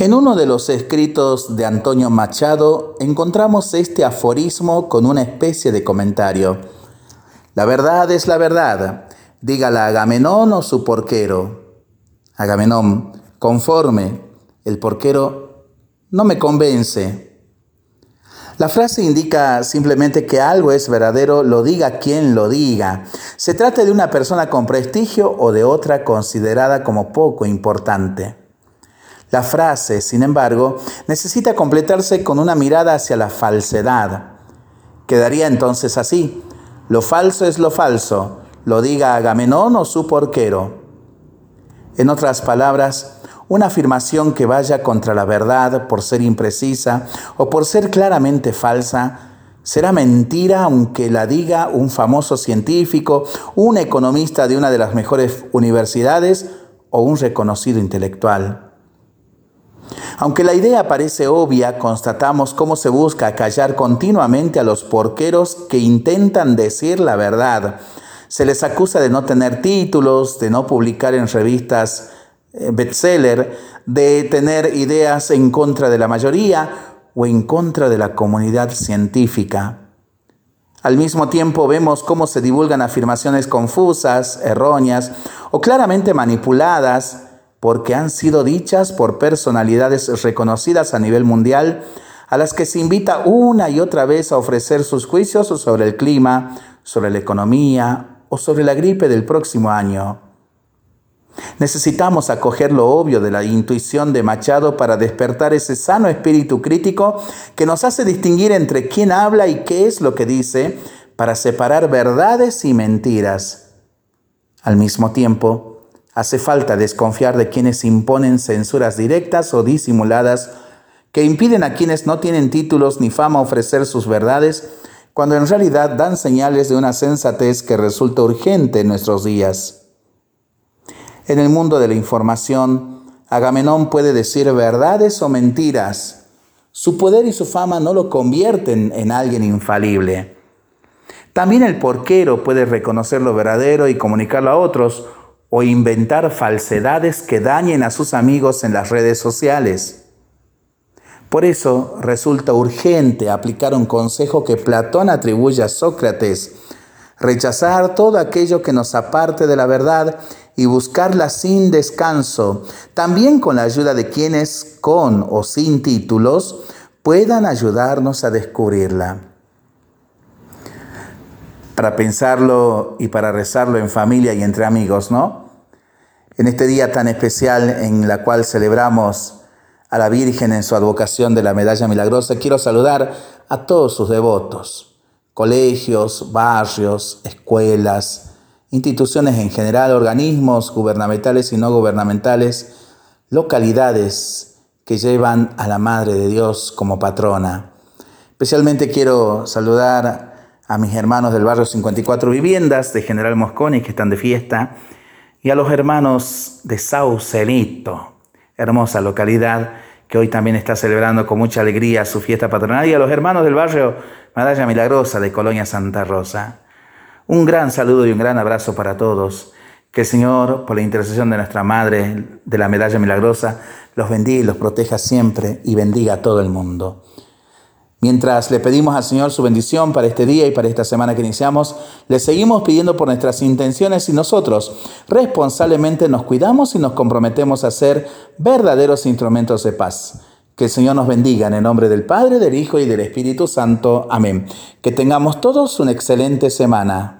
En uno de los escritos de Antonio Machado encontramos este aforismo con una especie de comentario. La verdad es la verdad, dígala Agamenón o su porquero. Agamenón, conforme, el porquero no me convence. La frase indica simplemente que algo es verdadero, lo diga quien lo diga. Se trata de una persona con prestigio o de otra considerada como poco importante. La frase, sin embargo, necesita completarse con una mirada hacia la falsedad. Quedaría entonces así. Lo falso es lo falso, lo diga Agamenón o su porquero. En otras palabras, una afirmación que vaya contra la verdad por ser imprecisa o por ser claramente falsa, será mentira aunque la diga un famoso científico, un economista de una de las mejores universidades o un reconocido intelectual. Aunque la idea parece obvia, constatamos cómo se busca callar continuamente a los porqueros que intentan decir la verdad. Se les acusa de no tener títulos, de no publicar en revistas eh, bestseller, de tener ideas en contra de la mayoría o en contra de la comunidad científica. Al mismo tiempo vemos cómo se divulgan afirmaciones confusas, erróneas o claramente manipuladas porque han sido dichas por personalidades reconocidas a nivel mundial, a las que se invita una y otra vez a ofrecer sus juicios sobre el clima, sobre la economía o sobre la gripe del próximo año. Necesitamos acoger lo obvio de la intuición de Machado para despertar ese sano espíritu crítico que nos hace distinguir entre quién habla y qué es lo que dice, para separar verdades y mentiras. Al mismo tiempo, Hace falta desconfiar de quienes imponen censuras directas o disimuladas que impiden a quienes no tienen títulos ni fama ofrecer sus verdades, cuando en realidad dan señales de una sensatez que resulta urgente en nuestros días. En el mundo de la información, Agamenón puede decir verdades o mentiras. Su poder y su fama no lo convierten en alguien infalible. También el porquero puede reconocer lo verdadero y comunicarlo a otros, o inventar falsedades que dañen a sus amigos en las redes sociales. Por eso resulta urgente aplicar un consejo que Platón atribuye a Sócrates, rechazar todo aquello que nos aparte de la verdad y buscarla sin descanso, también con la ayuda de quienes, con o sin títulos, puedan ayudarnos a descubrirla para pensarlo y para rezarlo en familia y entre amigos, ¿no? En este día tan especial en la cual celebramos a la Virgen en su advocación de la Medalla Milagrosa, quiero saludar a todos sus devotos, colegios, barrios, escuelas, instituciones en general, organismos gubernamentales y no gubernamentales, localidades que llevan a la Madre de Dios como patrona. Especialmente quiero saludar a mis hermanos del barrio 54 Viviendas de General Mosconi que están de fiesta y a los hermanos de Saucelito, hermosa localidad que hoy también está celebrando con mucha alegría su fiesta patronal y a los hermanos del barrio Medalla Milagrosa de Colonia Santa Rosa. Un gran saludo y un gran abrazo para todos. Que el Señor, por la intercesión de nuestra Madre de la Medalla Milagrosa, los bendiga y los proteja siempre y bendiga a todo el mundo. Mientras le pedimos al Señor su bendición para este día y para esta semana que iniciamos, le seguimos pidiendo por nuestras intenciones y nosotros responsablemente nos cuidamos y nos comprometemos a ser verdaderos instrumentos de paz. Que el Señor nos bendiga en el nombre del Padre, del Hijo y del Espíritu Santo. Amén. Que tengamos todos una excelente semana.